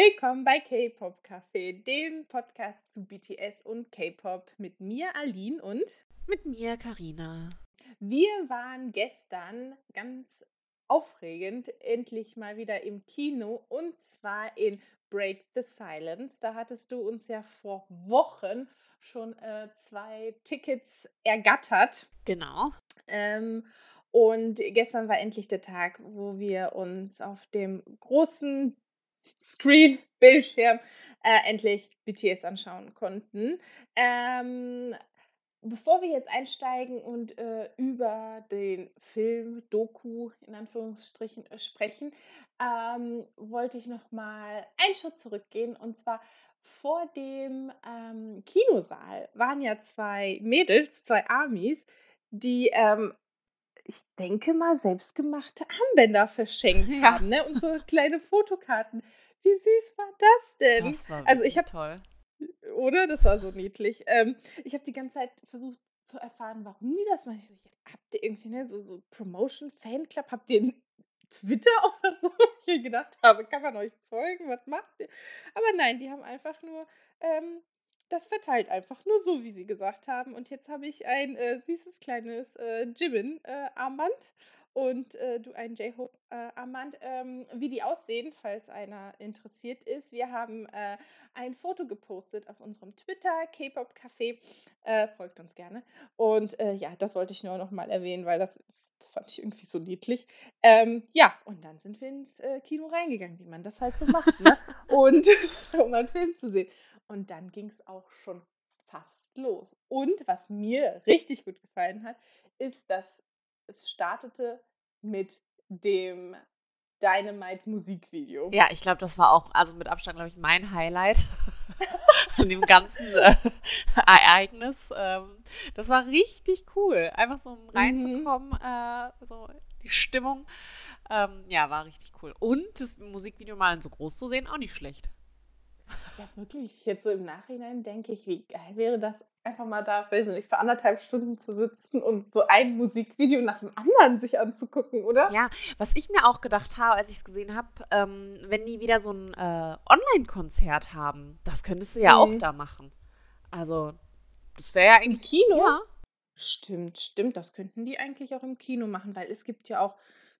Willkommen bei K-Pop Café, dem Podcast zu BTS und K-Pop mit mir, Aline und mit mir, Karina. Wir waren gestern ganz aufregend endlich mal wieder im Kino und zwar in Break the Silence. Da hattest du uns ja vor Wochen schon äh, zwei Tickets ergattert. Genau. Ähm, und gestern war endlich der Tag, wo wir uns auf dem großen Screen, Bildschirm, äh, endlich BTS anschauen konnten. Ähm, bevor wir jetzt einsteigen und äh, über den Film, Doku in Anführungsstrichen äh, sprechen, ähm, wollte ich noch mal einen Schritt zurückgehen und zwar vor dem ähm, Kinosaal waren ja zwei Mädels, zwei Amis, die ähm, ich denke mal, selbstgemachte Armbänder verschenkt ja. haben, ne? Und so kleine Fotokarten. Wie süß war das denn? Das war also ich habe toll. Oder? Das war so niedlich. Ähm, ich habe die ganze Zeit versucht zu erfahren, warum die das machen. Habt ihr irgendwie ne, so, so Promotion, Fanclub? Habt ihr einen Twitter oder so? Ich gedacht habe, kann man euch folgen? Was macht ihr? Aber nein, die haben einfach nur ähm, das verteilt einfach nur so, wie sie gesagt haben. Und jetzt habe ich ein äh, süßes kleines äh, Jimin-Armband äh, und äh, du ein J-Hope-Armband. Ähm, wie die aussehen, falls einer interessiert ist. Wir haben äh, ein Foto gepostet auf unserem Twitter, K-Pop Café. Äh, folgt uns gerne. Und äh, ja, das wollte ich nur noch mal erwähnen, weil das das fand ich irgendwie so niedlich. Ähm, ja, und dann sind wir ins äh, Kino reingegangen, wie man das halt so macht, ne? Und um einen Film zu sehen. Und dann ging es auch schon fast los. Und was mir richtig gut gefallen hat, ist, dass es startete mit dem Dynamite Musikvideo. Ja, ich glaube, das war auch, also mit Abstand, glaube ich, mein Highlight an dem ganzen äh, Ereignis. Ähm, das war richtig cool. Einfach so um mhm. reinzukommen, mhm. äh, so die Stimmung. Ähm, ja, war richtig cool. Und das Musikvideo mal so groß zu sehen, auch nicht schlecht. Ja, wirklich. Jetzt so im Nachhinein denke ich, wie geil wäre das, einfach mal da, weiß ich nicht, für anderthalb Stunden zu sitzen und so ein Musikvideo nach dem anderen sich anzugucken, oder? Ja, was ich mir auch gedacht habe, als ich es gesehen habe, ähm, wenn die wieder so ein äh, Online-Konzert haben, das könntest du ja mhm. auch da machen. Also, das wäre ja eigentlich. Im Kino? Ja. Stimmt, stimmt. Das könnten die eigentlich auch im Kino machen, weil es gibt ja auch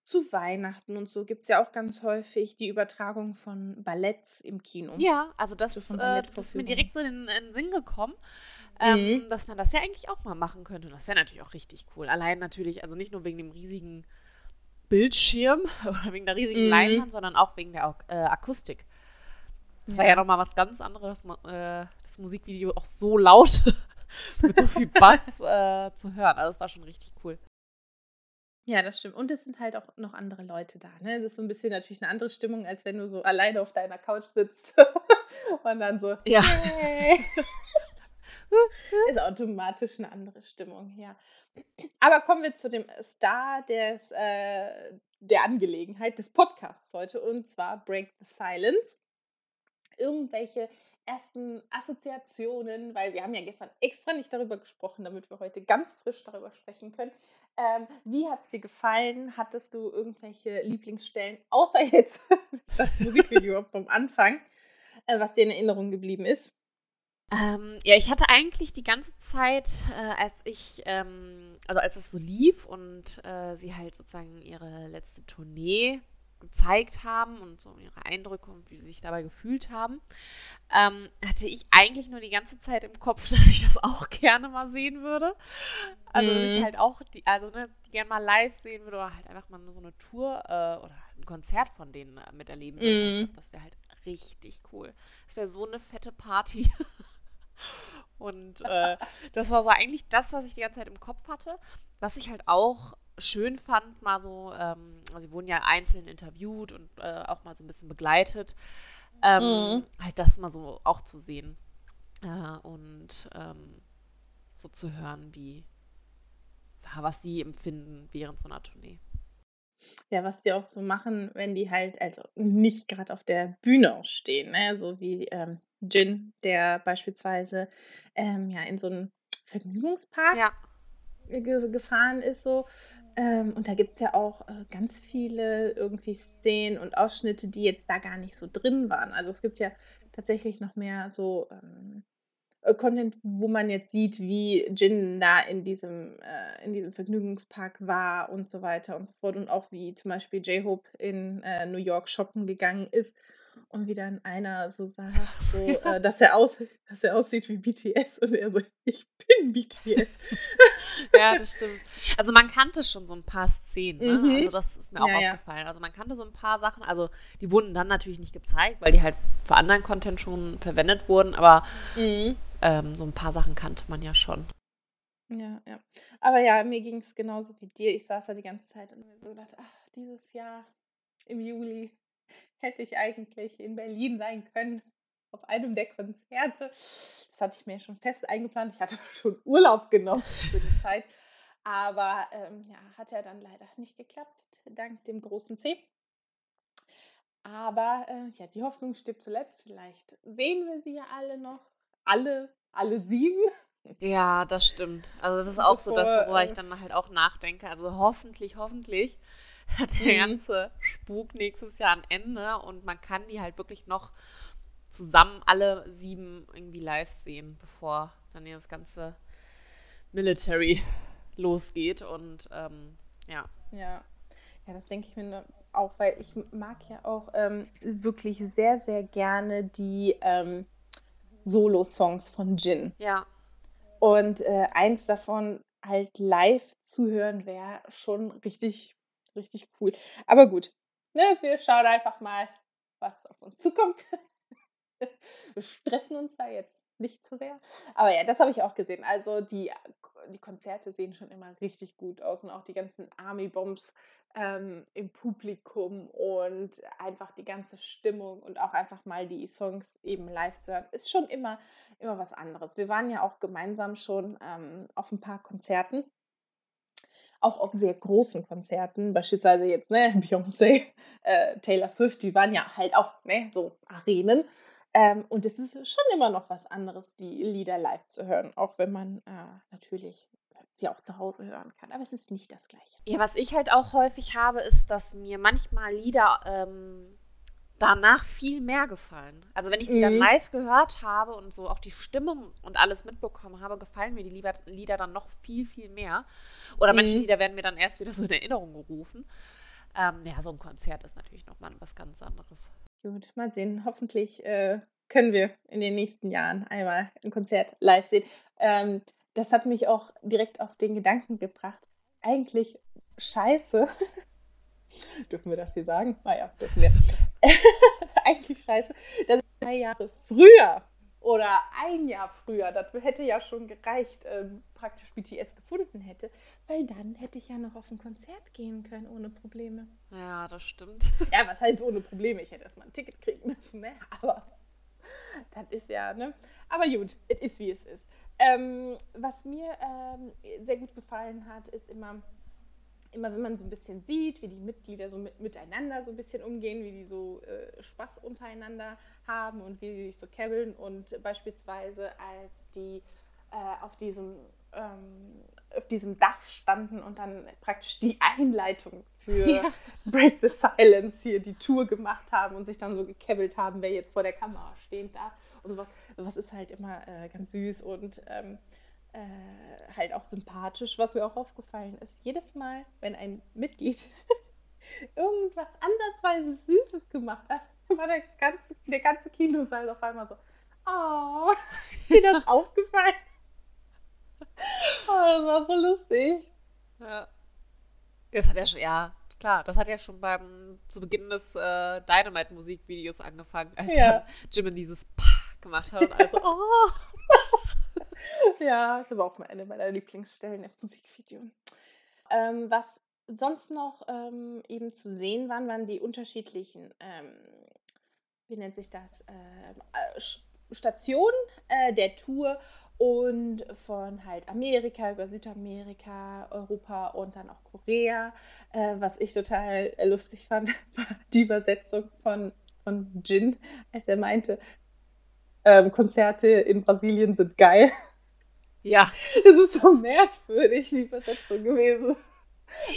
zu Weihnachten und so gibt es ja auch ganz häufig die Übertragung von Balletts im Kino. Ja, also das, so äh, das ist mir direkt so in, in den Sinn gekommen, ähm, mhm. dass man das ja eigentlich auch mal machen könnte. Und das wäre natürlich auch richtig cool. Allein natürlich, also nicht nur wegen dem riesigen Bildschirm oder wegen der riesigen mhm. Leinwand, sondern auch wegen der äh, Akustik. Das ja. war ja nochmal was ganz anderes, äh, das Musikvideo auch so laut mit so viel Bass äh, zu hören. Also das war schon richtig cool. Ja, das stimmt. Und es sind halt auch noch andere Leute da. Ne? Das ist so ein bisschen natürlich eine andere Stimmung, als wenn du so alleine auf deiner Couch sitzt und dann so. Ja. Hey. ist automatisch eine andere Stimmung, ja. Aber kommen wir zu dem Star des, äh, der Angelegenheit des Podcasts heute und zwar Break the Silence. Irgendwelche ersten Assoziationen, weil wir haben ja gestern extra nicht darüber gesprochen, damit wir heute ganz frisch darüber sprechen können. Ähm, wie hat es dir gefallen? Hattest du irgendwelche Lieblingsstellen, außer jetzt das Musikvideo vom Anfang, äh, was dir in Erinnerung geblieben ist? Ähm, ja, ich hatte eigentlich die ganze Zeit, äh, als ich, ähm, also als es so lief und äh, sie halt sozusagen ihre letzte Tournee gezeigt haben und so ihre Eindrücke und wie sie sich dabei gefühlt haben, ähm, hatte ich eigentlich nur die ganze Zeit im Kopf, dass ich das auch gerne mal sehen würde. Also, dass ich mhm. halt auch, die, also, ne, die gerne mal live sehen würde oder halt einfach mal so eine Tour äh, oder ein Konzert von denen äh, miterleben würde. Ich glaub, das wäre halt richtig cool. Das wäre so eine fette Party. Und äh, das war so eigentlich das, was ich die ganze Zeit im Kopf hatte. Was ich halt auch schön fand, mal so, ähm, also sie wurden ja einzeln interviewt und äh, auch mal so ein bisschen begleitet, ähm, mhm. halt das mal so auch zu sehen äh, und ähm, so zu hören, wie, was sie empfinden während so einer Tournee. Ja, was die auch so machen, wenn die halt also nicht gerade auf der Bühne auch stehen, ne? so wie ähm, Jin, der beispielsweise ähm, ja in so einem Vergnügungspark ja. ge gefahren ist, so Ähm, und da gibt es ja auch äh, ganz viele irgendwie Szenen und Ausschnitte, die jetzt da gar nicht so drin waren. Also es gibt ja tatsächlich noch mehr so ähm, äh, Content, wo man jetzt sieht, wie Jin da in diesem, äh, in diesem Vergnügungspark war und so weiter und so fort. Und auch wie zum Beispiel J-Hope in äh, New York shoppen gegangen ist und wie dann einer so sagt, so, äh, dass, er aus, dass er aussieht wie BTS und er so, ich bin BTS. ja, das stimmt. Also man kannte schon so ein paar Szenen, ne? mhm. also das ist mir auch ja, aufgefallen. Also man kannte so ein paar Sachen, also die wurden dann natürlich nicht gezeigt, weil die halt für anderen Content schon verwendet wurden, aber mhm. ähm, so ein paar Sachen kannte man ja schon. Ja, ja. Aber ja, mir ging es genauso wie dir. Ich saß da die ganze Zeit und mir so gedacht, ach, dieses Jahr im Juli hätte ich eigentlich in Berlin sein können auf einem der Konzerte. Das hatte ich mir schon fest eingeplant. Ich hatte schon Urlaub genommen für die Zeit. Aber ähm, ja, hat ja dann leider nicht geklappt, dank dem großen C. Aber äh, ja, die Hoffnung stirbt zuletzt. Vielleicht sehen wir sie ja alle noch. Alle, alle sieben. Ja, das stimmt. Also das ist auch Bevor, so das, worüber ich äh dann halt auch nachdenke. Also hoffentlich, hoffentlich der mhm. ganze Spuk nächstes Jahr ein Ende und man kann die halt wirklich noch zusammen alle sieben irgendwie live sehen, bevor dann hier das ganze Military losgeht und ähm, ja. Ja. Ja, das denke ich mir auch, weil ich mag ja auch ähm, wirklich sehr, sehr gerne die ähm, Solo-Songs von Jin. Ja. Und äh, eins davon halt live zu hören wäre schon richtig richtig cool. Aber gut, ne, wir schauen einfach mal, was auf uns zukommt. wir stressen uns da jetzt nicht zu sehr. Aber ja, das habe ich auch gesehen. Also die, die Konzerte sehen schon immer richtig gut aus und auch die ganzen Army-Bombs ähm, im Publikum und einfach die ganze Stimmung und auch einfach mal die Songs eben live zu hören, ist schon immer, immer was anderes. Wir waren ja auch gemeinsam schon ähm, auf ein paar Konzerten auch auf sehr großen Konzerten, beispielsweise jetzt ne, Beyoncé, äh, Taylor Swift, die waren ja halt auch ne, so Arenen. Ähm, und es ist schon immer noch was anderes, die Lieder live zu hören, auch wenn man äh, natürlich sie auch zu Hause hören kann. Aber es ist nicht das Gleiche. Ja, was ich halt auch häufig habe, ist, dass mir manchmal Lieder ähm, danach viel mehr gefallen. Also wenn ich sie mhm. dann live gehört habe und so auch die Stimmung und alles mitbekommen habe, gefallen mir die Lieder, Lieder dann noch viel, viel mehr. Oder mhm. manche Lieder werden mir dann erst wieder so in Erinnerung gerufen. Ähm, ja, so ein Konzert ist natürlich nochmal was ganz anderes. Gut, mal sehen. Hoffentlich äh, können wir in den nächsten Jahren einmal ein Konzert live sehen. Ähm, das hat mich auch direkt auf den Gedanken gebracht. Eigentlich scheiße. dürfen wir das hier sagen? Naja, ah dürfen wir. eigentlich scheiße, dass ich drei Jahre früher oder ein Jahr früher, das hätte ja schon gereicht, ähm, praktisch BTS gefunden hätte, weil dann hätte ich ja noch auf ein Konzert gehen können ohne Probleme. Ja, das stimmt. Ja, was heißt ohne Probleme? Ich hätte erstmal ein Ticket kriegen müssen, ne? Aber das ist ja, ne? Aber gut, es ist wie es ist. Ähm, was mir ähm, sehr gut gefallen hat, ist immer, immer wenn man so ein bisschen sieht, wie die Mitglieder so mit, miteinander so ein bisschen umgehen, wie die so äh, Spaß untereinander haben und wie die sich so kebbeln und beispielsweise als die äh, auf diesem ähm, auf diesem Dach standen und dann praktisch die Einleitung für ja. Break the Silence hier die Tour gemacht haben und sich dann so gekebbelt haben, wer jetzt vor der Kamera stehen darf und sowas. Was ist halt immer äh, ganz süß und ähm, äh, halt auch sympathisch, was mir auch aufgefallen ist. Jedes Mal, wenn ein Mitglied irgendwas andersweise Süßes gemacht hat, war der ganze, der ganze Kinosaal auf einmal so, oh, ist dir das aufgefallen? Oh, das war so lustig. Ja. Das hat ja schon, ja, klar, das hat ja schon beim, zu Beginn des äh, Dynamite-Musikvideos angefangen, als ja. Jim dieses Pah gemacht hat. Also, oh. Ja, das war auch eine meiner Lieblingsstellen im Musikvideo. Ähm, was sonst noch ähm, eben zu sehen waren, waren die unterschiedlichen, ähm, wie nennt sich das, äh, Stationen äh, der Tour und von halt Amerika über Südamerika, Europa und dann auch Korea. Äh, was ich total lustig fand, war die Übersetzung von, von Jin, als er meinte, ähm, Konzerte in Brasilien sind geil. Ja. Es ist so merkwürdig, die Übersetzung gewesen.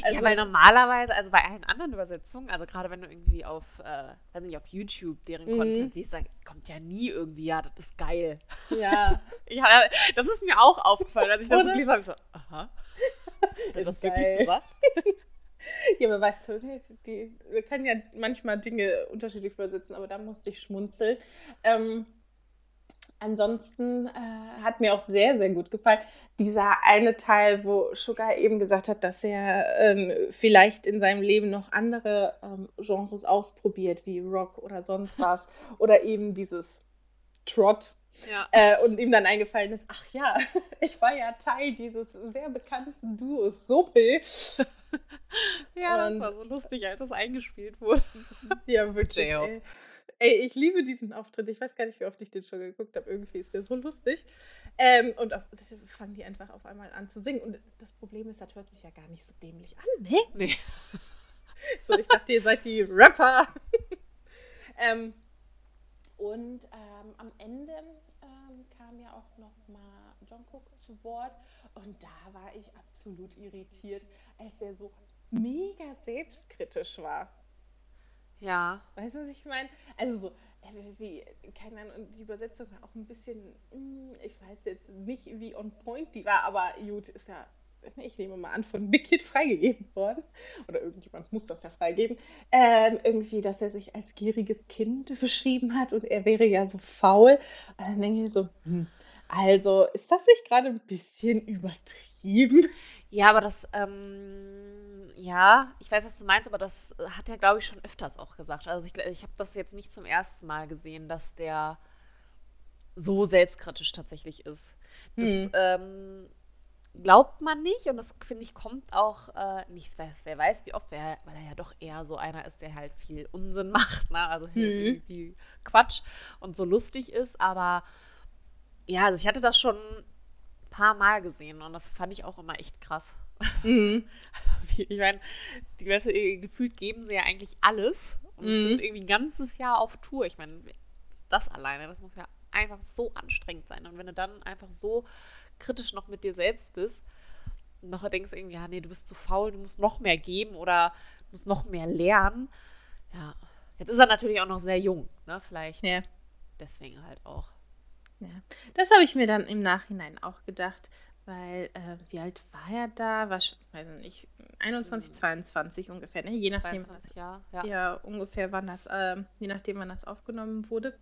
Also, ja, weil normalerweise, also bei allen anderen Übersetzungen, also gerade wenn du irgendwie auf, äh, weiß nicht, auf YouTube deren mhm. Content siehst, da kommt ja nie irgendwie, ja, das ist geil. Ja. ja das ist mir auch aufgefallen, als ich das so gelesen habe. Ich so, aha. Hat er das wirklich gesagt? ja, aber weißt du, die, wir können ja manchmal Dinge unterschiedlich übersetzen, aber da musste ich schmunzeln. Ähm, ansonsten äh, hat mir auch sehr, sehr gut gefallen. Dieser eine Teil, wo Sugar eben gesagt hat, dass er ähm, vielleicht in seinem Leben noch andere ähm, Genres ausprobiert, wie Rock oder sonst was. oder eben dieses Trot. Ja. Äh, und ihm dann eingefallen ist, ach ja, ich war ja Teil dieses sehr bekannten Duos Sope. ja, und, das war so lustig, als das eingespielt wurde. ja, wirklich. Ey. ich liebe diesen Auftritt. Ich weiß gar nicht, wie oft ich den schon geguckt habe. Irgendwie ist der so lustig. Ähm, und auf, fangen die einfach auf einmal an zu singen. Und das Problem ist, das hört sich ja gar nicht so dämlich an, ne? Nee. so, ich dachte, ihr seid die Rapper. ähm, und ähm, am Ende ähm, kam ja auch noch mal John Cook zu Wort. Und da war ich absolut irritiert, als er so mega selbstkritisch war. Ja. Weißt du, was ich meine? Also so, äh, wie, keine Ahnung, die Übersetzung war auch ein bisschen, hm, ich weiß jetzt nicht, wie on point die war, aber gut, ist ja, ich nehme mal an, von Big Kid freigegeben worden. Oder irgendjemand muss das ja freigeben. Ähm, irgendwie, dass er sich als gieriges Kind beschrieben hat und er wäre ja so faul. Und dann denke ich so, hm, also ist das nicht gerade ein bisschen übertrieben? Ja, aber das, ähm, ja, ich weiß, was du meinst, aber das hat er, glaube ich, schon öfters auch gesagt. Also ich, ich habe das jetzt nicht zum ersten Mal gesehen, dass der so selbstkritisch tatsächlich ist. Das hm. ähm, glaubt man nicht und das, finde ich, kommt auch äh, nicht, wer, wer weiß, wie oft, wer, weil er ja doch eher so einer ist, der halt viel Unsinn macht, ne? also hm. viel Quatsch und so lustig ist, aber ja, also ich hatte das schon paar Mal gesehen und das fand ich auch immer echt krass. Mhm. ich meine, die weißt du, gefühlt geben sie ja eigentlich alles und mhm. sind irgendwie ein ganzes Jahr auf Tour. Ich meine, das alleine, das muss ja einfach so anstrengend sein. Und wenn du dann einfach so kritisch noch mit dir selbst bist nachher denkst irgendwie, ja, nee, du bist zu faul, du musst noch mehr geben oder du musst noch mehr lernen. Ja, jetzt ist er natürlich auch noch sehr jung, ne? Vielleicht ja. deswegen halt auch. Ja, das habe ich mir dann im Nachhinein auch gedacht, weil, äh, wie alt war er da? War schon, weiß nicht, 21, 22 hm. ungefähr, ne? Je nachdem. 22 Jahre, ja. ja. ungefähr wann das, äh, je nachdem, wann das aufgenommen wurde.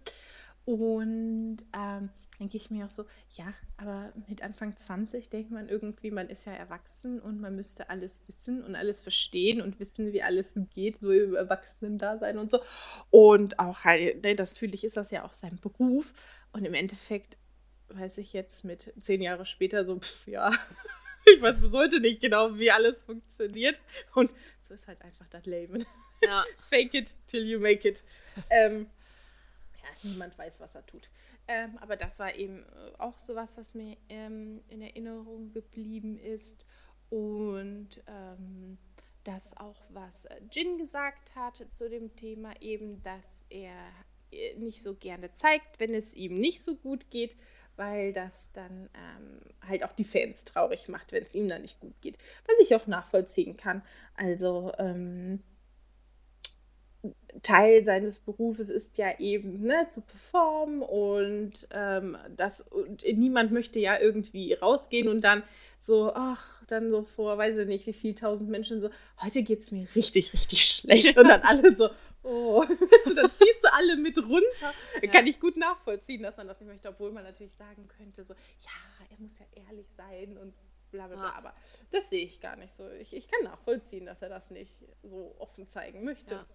Und ähm, denke ich mir auch so, ja, aber mit Anfang 20 denkt man irgendwie, man ist ja erwachsen und man müsste alles wissen und alles verstehen und wissen, wie alles geht, so im Erwachsenen-Dasein und so. Und auch halt, ne, natürlich ist das ja auch sein Beruf. Und im Endeffekt weiß ich jetzt mit zehn Jahre später so, pff, ja, ich weiß bis heute nicht genau, wie alles funktioniert. Und so ist halt einfach das Leben. Ja. Fake it till you make it. Ähm, ja, niemand weiß, was er tut. Ähm, aber das war eben auch sowas, was mir ähm, in Erinnerung geblieben ist. Und ähm, das auch, was äh, Jin gesagt hat zu dem Thema, eben, dass er nicht so gerne zeigt, wenn es ihm nicht so gut geht, weil das dann ähm, halt auch die Fans traurig macht, wenn es ihm dann nicht gut geht. Was ich auch nachvollziehen kann. Also ähm, Teil seines Berufes ist ja eben ne, zu performen und ähm, das und niemand möchte ja irgendwie rausgehen und dann so, ach, dann so vor, weiß ich nicht, wie viel tausend Menschen so, heute geht es mir richtig, richtig schlecht. Und dann alle so, oh, dann ziehst du alle mit runter. Ja. Kann ich gut nachvollziehen, dass man das nicht möchte, obwohl man natürlich sagen könnte, so, ja, er muss ja ehrlich sein und bla bla bla. Ja. Aber das sehe ich gar nicht so. Ich, ich kann nachvollziehen, dass er das nicht so offen zeigen möchte. Ja.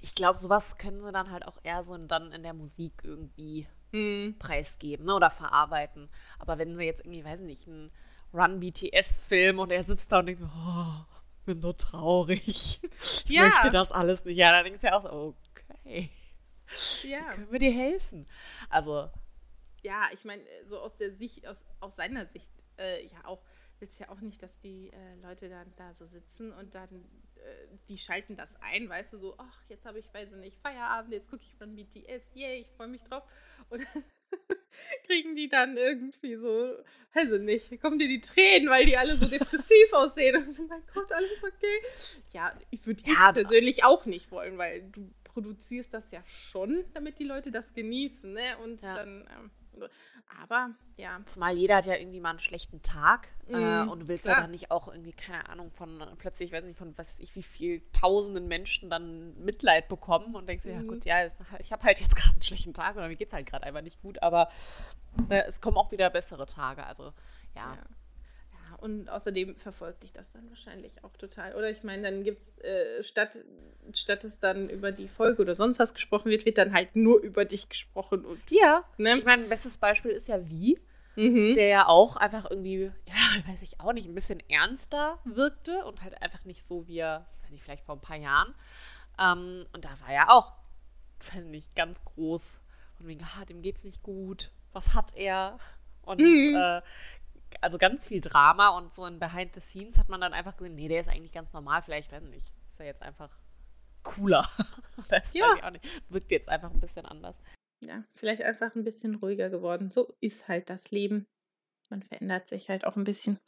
Ich glaube, sowas können sie dann halt auch eher so dann in der Musik irgendwie hm. preisgeben ne, oder verarbeiten. Aber wenn sie jetzt irgendwie, weiß ich nicht, einen Run-BTS-Film und er sitzt da und denkt, oh, bin so traurig. Ich ja. möchte das alles nicht. Ja, dann denkst du ja auch so, okay. Ja. Wie können wir dir helfen? Also. Ja, ich meine, so aus der Sicht, aus, aus seiner Sicht, äh, ja auch, willst ja auch nicht, dass die äh, Leute dann da so sitzen und dann, äh, die schalten das ein, weißt du, so, ach, jetzt habe ich, weiß ich nicht, Feierabend, jetzt gucke ich von BTS, yay, ich freue mich drauf. Und kriegen die dann irgendwie so, also nicht, kommen dir die Tränen, weil die alle so depressiv aussehen. Und oh mein Gott, alles okay. Ja, ich würde ja, persönlich auch nicht wollen, weil du produzierst das ja schon, damit die Leute das genießen, ne? Und ja. dann. Ähm, aber ja. Zumal jeder hat ja irgendwie mal einen schlechten Tag mm, äh, mhm, und willst ja dann nicht auch irgendwie, keine Ahnung, von plötzlich, ich weiß nicht, von was weiß ich, wie viel tausenden Menschen dann Mitleid bekommen und denkst dir, mm. ja gut, ja, ich habe halt jetzt gerade einen schlechten Tag oder mir geht es halt gerade einfach nicht gut, aber äh, es kommen auch wieder bessere Tage. Also ja. ja und außerdem verfolgt dich das dann wahrscheinlich auch total. Oder ich meine, dann gibt es, äh, statt, statt es dann über die Folge oder sonst was gesprochen wird, wird dann halt nur über dich gesprochen. Und, ja, ne? ich meine, ein bestes Beispiel ist ja Wie, mhm. der ja auch einfach irgendwie, ja, weiß ich auch nicht, ein bisschen ernster wirkte und halt einfach nicht so wie er, weiß ich, vielleicht vor ein paar Jahren. Ähm, und da war ja auch, weiß nicht, ganz groß. Und wegen, ah, dem geht's nicht gut. Was hat er? Und mhm. äh, also ganz viel Drama und so in Behind the Scenes hat man dann einfach gesehen, nee, der ist eigentlich ganz normal, vielleicht, weiß nicht, ist er jetzt einfach cooler. das ja. auch nicht. Wirkt jetzt einfach ein bisschen anders. Ja, vielleicht einfach ein bisschen ruhiger geworden. So ist halt das Leben. Man verändert sich halt auch ein bisschen.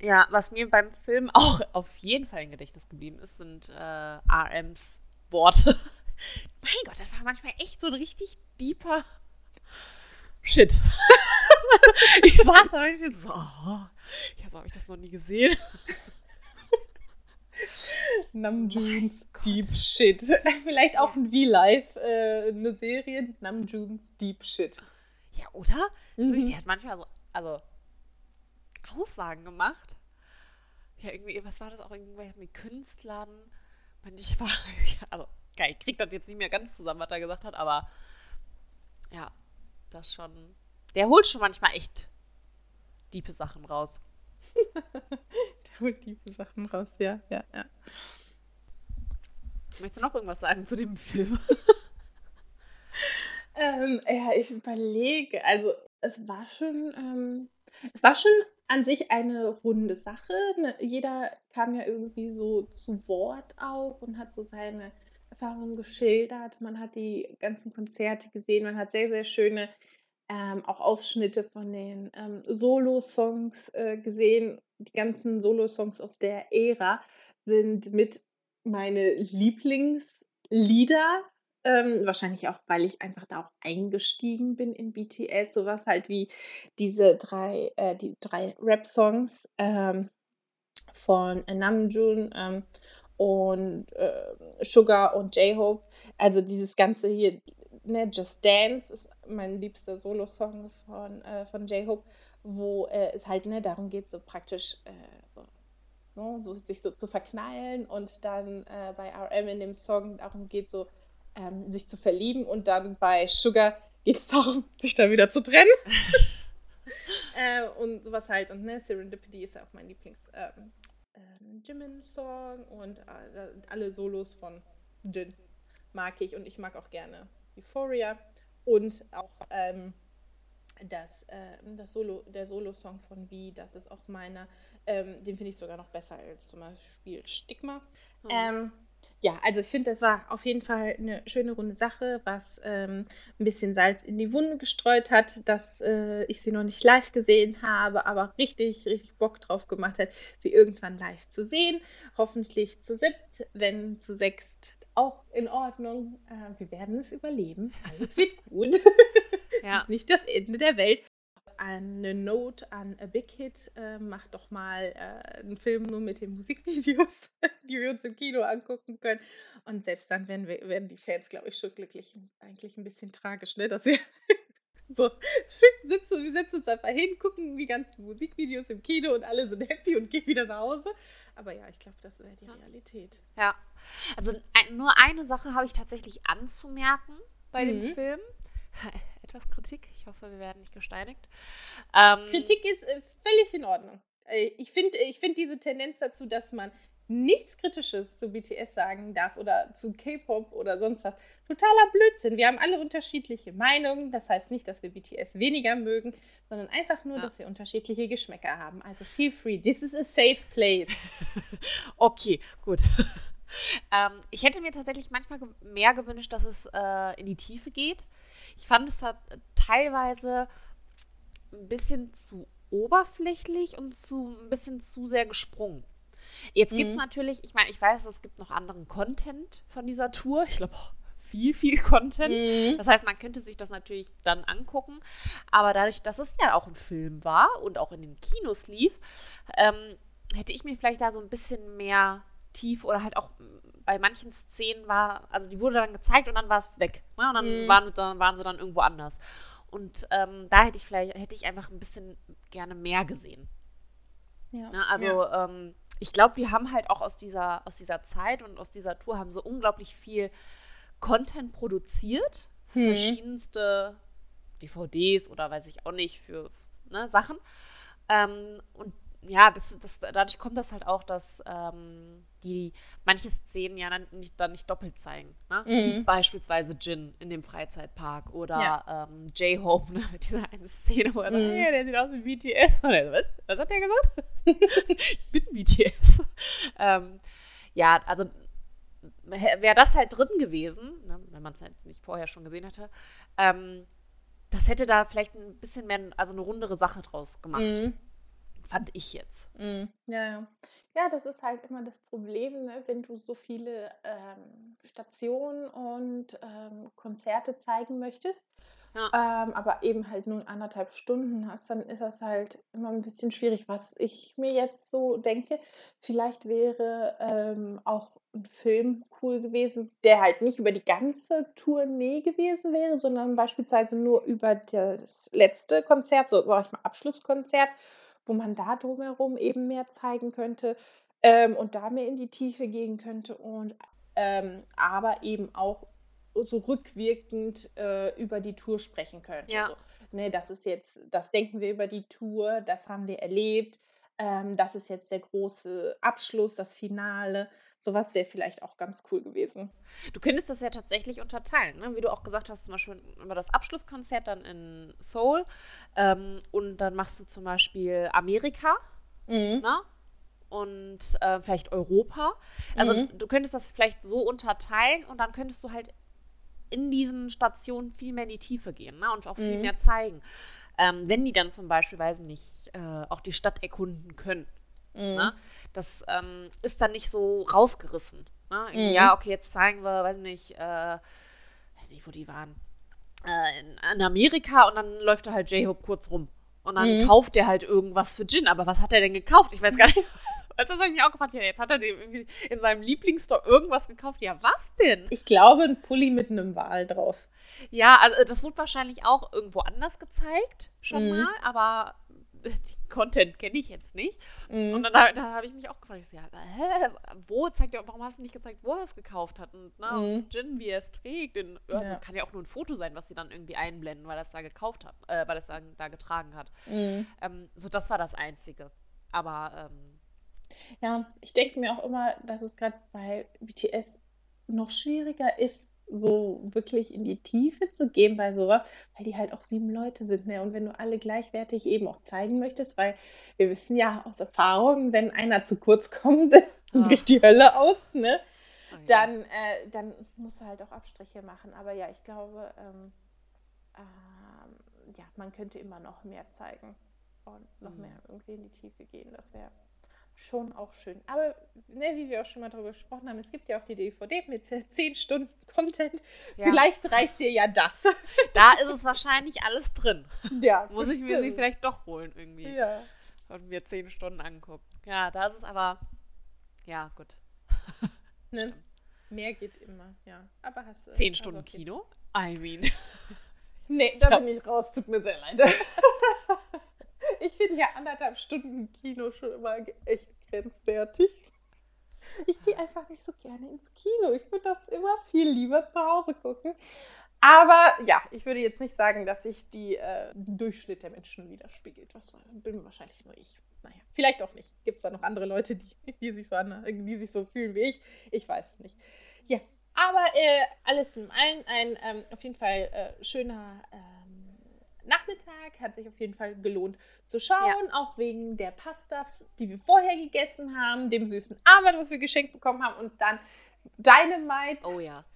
Ja, was mir beim Film auch auf jeden Fall im Gedächtnis geblieben ist, sind äh, RMs Worte. mein Gott, das war manchmal echt so ein richtig deeper Shit. ich saß da und ich so, oh, ja, so habe ich das noch nie gesehen. Namjoons oh Deep Shit. Vielleicht auch ein V-Live, äh, eine Serie, Namjoons Deep Shit. Ja, oder? Mhm. Die hat manchmal so, also Aussagen gemacht. Ja, irgendwie, was war das auch irgendwie mit Künstlern? Ich war, also, geil, ich krieg das jetzt nicht mehr ganz zusammen, was er gesagt hat, aber ja, das schon. Der holt schon manchmal echt diepe Sachen raus. der holt diepe Sachen raus, ja, ja, ja. Möchtest du noch irgendwas sagen zu dem Film? ähm, ja, ich überlege. Also, es war schon, ähm, es war schon an sich eine runde Sache. Ne? Jeder kam ja irgendwie so zu Wort auch und hat so seine Erfahrungen geschildert. Man hat die ganzen Konzerte gesehen. Man hat sehr, sehr schöne ähm, auch Ausschnitte von den ähm, Solo-Songs äh, gesehen. Die ganzen Solo-Songs aus der Ära sind mit meine Lieblingslieder. Ähm, wahrscheinlich auch, weil ich einfach da auch eingestiegen bin in BTS. Sowas halt wie diese drei, äh, die drei Rap-Songs ähm, von Namjoon ähm, und äh, Sugar und J-Hope. Also dieses ganze hier, ne, Just Dance ist mein liebster Solo-Song von, äh, von J-Hope, wo äh, es halt ne, darum geht, so praktisch äh, so, ne, so, sich so zu verknallen und dann äh, bei RM in dem Song darum geht, so ähm, sich zu verlieben und dann bei Sugar geht es darum, sich da wieder zu trennen. äh, und sowas halt. Und ne, Serendipity ist ja auch mein Lieblings ähm, ähm, Jimin-Song und äh, alle Solos von Jin mag ich und ich mag auch gerne Euphoria und auch ähm, das, äh, das Solo, der Solo-Song von Wie, das ist auch meiner. Ähm, den finde ich sogar noch besser als zum Beispiel Stigma. Mhm. Ähm, ja, also ich finde, das war auf jeden Fall eine schöne runde Sache, was ähm, ein bisschen Salz in die Wunde gestreut hat, dass äh, ich sie noch nicht live gesehen habe, aber richtig, richtig Bock drauf gemacht hat, sie irgendwann live zu sehen. Hoffentlich zu siebt, wenn zu sechst auch in Ordnung. Äh, wir werden es überleben. Alles wird gut. ja. ist nicht das Ende der Welt. Eine Note an A Big Hit. Äh, macht doch mal äh, einen Film nur mit den Musikvideos, die wir uns im Kino angucken können. Und selbst dann werden, wir, werden die Fans, glaube ich, schon glücklich. Eigentlich ein bisschen tragisch, ne? dass wir so sitzen, wir setzen uns einfach hin, gucken die ganzen Musikvideos im Kino und alle sind happy und gehen wieder nach Hause. Aber ja, ich glaube, das wäre die Realität. Ja. Also ein, nur eine Sache habe ich tatsächlich anzumerken bei mhm. dem Film. Etwas Kritik. Ich hoffe, wir werden nicht gesteinigt. Ähm, Kritik ist äh, völlig in Ordnung. Äh, ich finde ich find diese Tendenz dazu, dass man nichts Kritisches zu BTS sagen darf oder zu K-Pop oder sonst was. Totaler Blödsinn. Wir haben alle unterschiedliche Meinungen. Das heißt nicht, dass wir BTS weniger mögen, sondern einfach nur, ja. dass wir unterschiedliche Geschmäcker haben. Also feel free. This is a safe place. okay, gut. ähm, ich hätte mir tatsächlich manchmal mehr gewünscht, dass es äh, in die Tiefe geht. Ich fand es teilweise ein bisschen zu oberflächlich und zu ein bisschen zu sehr gesprungen. Jetzt gibt es Mhm. natürlich, ich meine, ich weiß, es gibt noch anderen Content von dieser Tour. Ich glaube auch viel, viel Content. Mhm. Das heißt, man könnte sich das natürlich dann angucken. Aber dadurch, dass es ja auch ein Film war und auch in den Kinos lief, ähm, hätte ich mir vielleicht da so ein bisschen mehr tief oder halt auch bei manchen Szenen war, also die wurde dann gezeigt und dann war es weg. Ne? Und dann, Mhm. waren, dann waren sie dann irgendwo anders. Und ähm, da hätte ich vielleicht, hätte ich einfach ein bisschen gerne mehr gesehen. Ja. Ne? Also ja. ähm, ich glaube, die haben halt auch aus dieser, aus dieser Zeit und aus dieser Tour haben so unglaublich viel Content produziert. Mhm. Verschiedenste DVDs oder weiß ich auch nicht für ne, Sachen. Ähm, und ja, das, das, dadurch kommt das halt auch, dass ähm, die manche Szenen ja dann nicht, dann nicht doppelt zeigen. Ne? Mhm. beispielsweise Jin in dem Freizeitpark oder Ja. ähm, J-Hope ne, mit dieser eine Szene, wo er sagt, Mhm. hey, der sieht aus wie BTS. Und er so, was? Was hat der gesagt? ich bin BTS. ähm, ja, also wäre das halt drin gewesen, ne, wenn man es halt nicht vorher schon gesehen hätte, ähm, das hätte da vielleicht ein bisschen mehr, also eine rundere Sache draus gemacht, Mhm. fand ich jetzt. Mhm. Ja, ja. Ja, das ist halt immer das Problem, ne? wenn du so viele ähm, Stationen und ähm, Konzerte zeigen möchtest, Ja. ähm, aber eben halt nur anderthalb Stunden hast, dann ist das halt immer ein bisschen schwierig. Was ich mir jetzt so denke, vielleicht wäre ähm, auch ein Film cool gewesen, der halt nicht über die ganze Tournee gewesen wäre, sondern beispielsweise nur über das letzte Konzert, so sag ich mal Abschlusskonzert, wo man da drumherum eben mehr zeigen könnte ähm, und da mehr in die Tiefe gehen könnte und ähm, aber eben auch so rückwirkend äh, über die Tour sprechen könnte. Ja. So, ne, das ist jetzt, das denken wir über die Tour, das haben wir erlebt, ähm, das ist jetzt der große Abschluss, das Finale. Sowas wäre vielleicht auch ganz cool gewesen. Du könntest das ja tatsächlich unterteilen, ne? wie du auch gesagt hast, zum Beispiel über das Abschlusskonzert dann in Seoul ähm, und dann machst du zum Beispiel Amerika Mhm. ne? und äh, vielleicht Europa. Also Mhm. du könntest das vielleicht so unterteilen und dann könntest du halt in diesen Stationen viel mehr in die Tiefe gehen ne? und auch viel Mhm. mehr zeigen. Ähm, wenn die dann zum Beispiel, weiß nicht, äh, auch die Stadt erkunden können. Mhm. Ne? Das ähm, ist dann nicht so rausgerissen. Ne? Mhm. Ja, okay, jetzt zeigen wir, weiß nicht, äh, weiß nicht, wo die waren. Äh, in, in Amerika und dann läuft da halt J-Hope kurz rum. Und dann Mhm. kauft er halt irgendwas für Gin. Aber was hat er denn gekauft? Ich weiß gar nicht. Also, das habe ich mich auch gefragt. Ja, jetzt hat er dem irgendwie in seinem Lieblingsstore irgendwas gekauft. Ja, was denn? Ich glaube, ein Pulli mit einem Wal drauf. Ja, also das wurde wahrscheinlich auch irgendwo anders gezeigt, schon Mhm. mal. Aber den Content kenne ich jetzt nicht. Mhm. Und dann da, da habe ich mich auch gefragt, ich so, ja, hä, wo zeigt er, warum hast du nicht gezeigt, wo er es gekauft hat und, ne, Mhm. und Gin, wie er es trägt. In, also Ja. kann ja auch nur ein Foto sein, was die dann irgendwie einblenden, weil er es da gekauft hat, äh, weil er es da, da getragen hat. Mhm. Ähm, so, das war das Einzige. Aber ähm, Ja, ich denke mir auch immer, dass es gerade bei BTS noch schwieriger ist, so wirklich in die Tiefe zu gehen bei sowas, weil die halt auch sieben Leute sind, ne? Und wenn du alle gleichwertig eben auch zeigen möchtest, weil wir wissen ja aus Erfahrung, wenn einer zu kurz kommt, dann bricht die Hölle aus, ne? oh ja. Dann, äh, dann musst du halt auch Abstriche machen. Aber ja, ich glaube, ähm, ähm, ja, man könnte immer noch mehr zeigen und noch Mhm. mehr irgendwie in die Tiefe gehen. Das wäre schon auch schön. Aber ne, wie wir auch schon mal darüber gesprochen haben, es gibt ja auch die DVD mit äh, 10 Stunden Content. Ja. Vielleicht reicht dir ja das. da ist es wahrscheinlich alles drin. ja, Muss ich mir sie vielleicht doch holen irgendwie Ja. und mir zehn Stunden angucken. Ja, da ist es aber, ja, gut. Ne? Mehr geht immer, ja. Aber hast du. Zehn hast Stunden auf jeden- Kino? I mean. Nee, da bin ich raus. Tut mir sehr leid. Ich finde ja anderthalb Stunden Kino schon immer echt grenzwertig. Ich gehe einfach nicht so gerne ins Kino. Ich würde das immer viel lieber zu Hause gucken. Aber ja, ich würde jetzt nicht sagen, dass sich die äh, Durchschnitt der Menschen widerspiegelt. Das bin wahrscheinlich nur ich. Naja, vielleicht auch nicht. Gibt es da noch andere Leute, die, die, sich so an, die sich so fühlen wie ich? Ich weiß es nicht. Ja, aber äh, alles in allem ein ähm, auf jeden Fall äh, schöner ähm, Nachmittag. Hat sich auf jeden Fall gelohnt zu schauen. Auch wegen der Pasta, die wir vorher gegessen haben, dem süßen Armband, was wir geschenkt bekommen haben und dann Dynamite. Oh ja.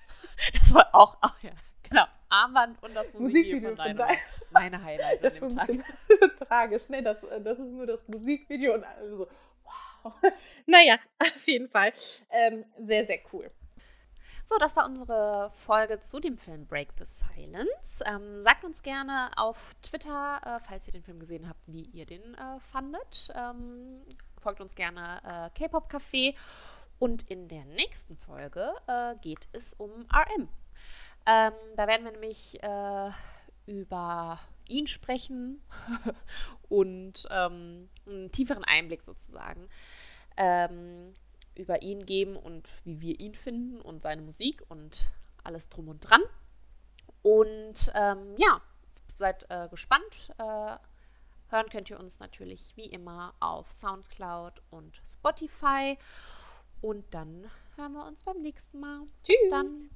Das war auch, ach ja, genau, Armband und das Musikvideo, Musikvideo von Dynamite. Meine Highlights Das an ist dem Tag. tragisch, ne? Das, äh, das ist nur das Musikvideo und alle so, wow. Naja, auf jeden Fall. Ähm, sehr, sehr cool. So, das war unsere Folge zu dem Film Break the Silence. Ähm, sagt uns gerne auf Twitter, äh, falls ihr den Film gesehen habt, wie ihr den äh, fandet. Ähm, folgt uns gerne äh, K-Pop Café. Und in der nächsten Folge äh, geht es um RM. Ähm, da werden wir nämlich äh, über ihn sprechen und ähm, einen tieferen Einblick sozusagen ähm, über ihn geben und wie wir ihn finden und seine Musik und alles drum und dran. Und ähm, ja, seid äh, gespannt. Äh, hören könnt ihr uns natürlich wie immer auf SoundCloud und Spotify. Und dann hören wir uns beim nächsten Mal. Bis Tschüss. dann.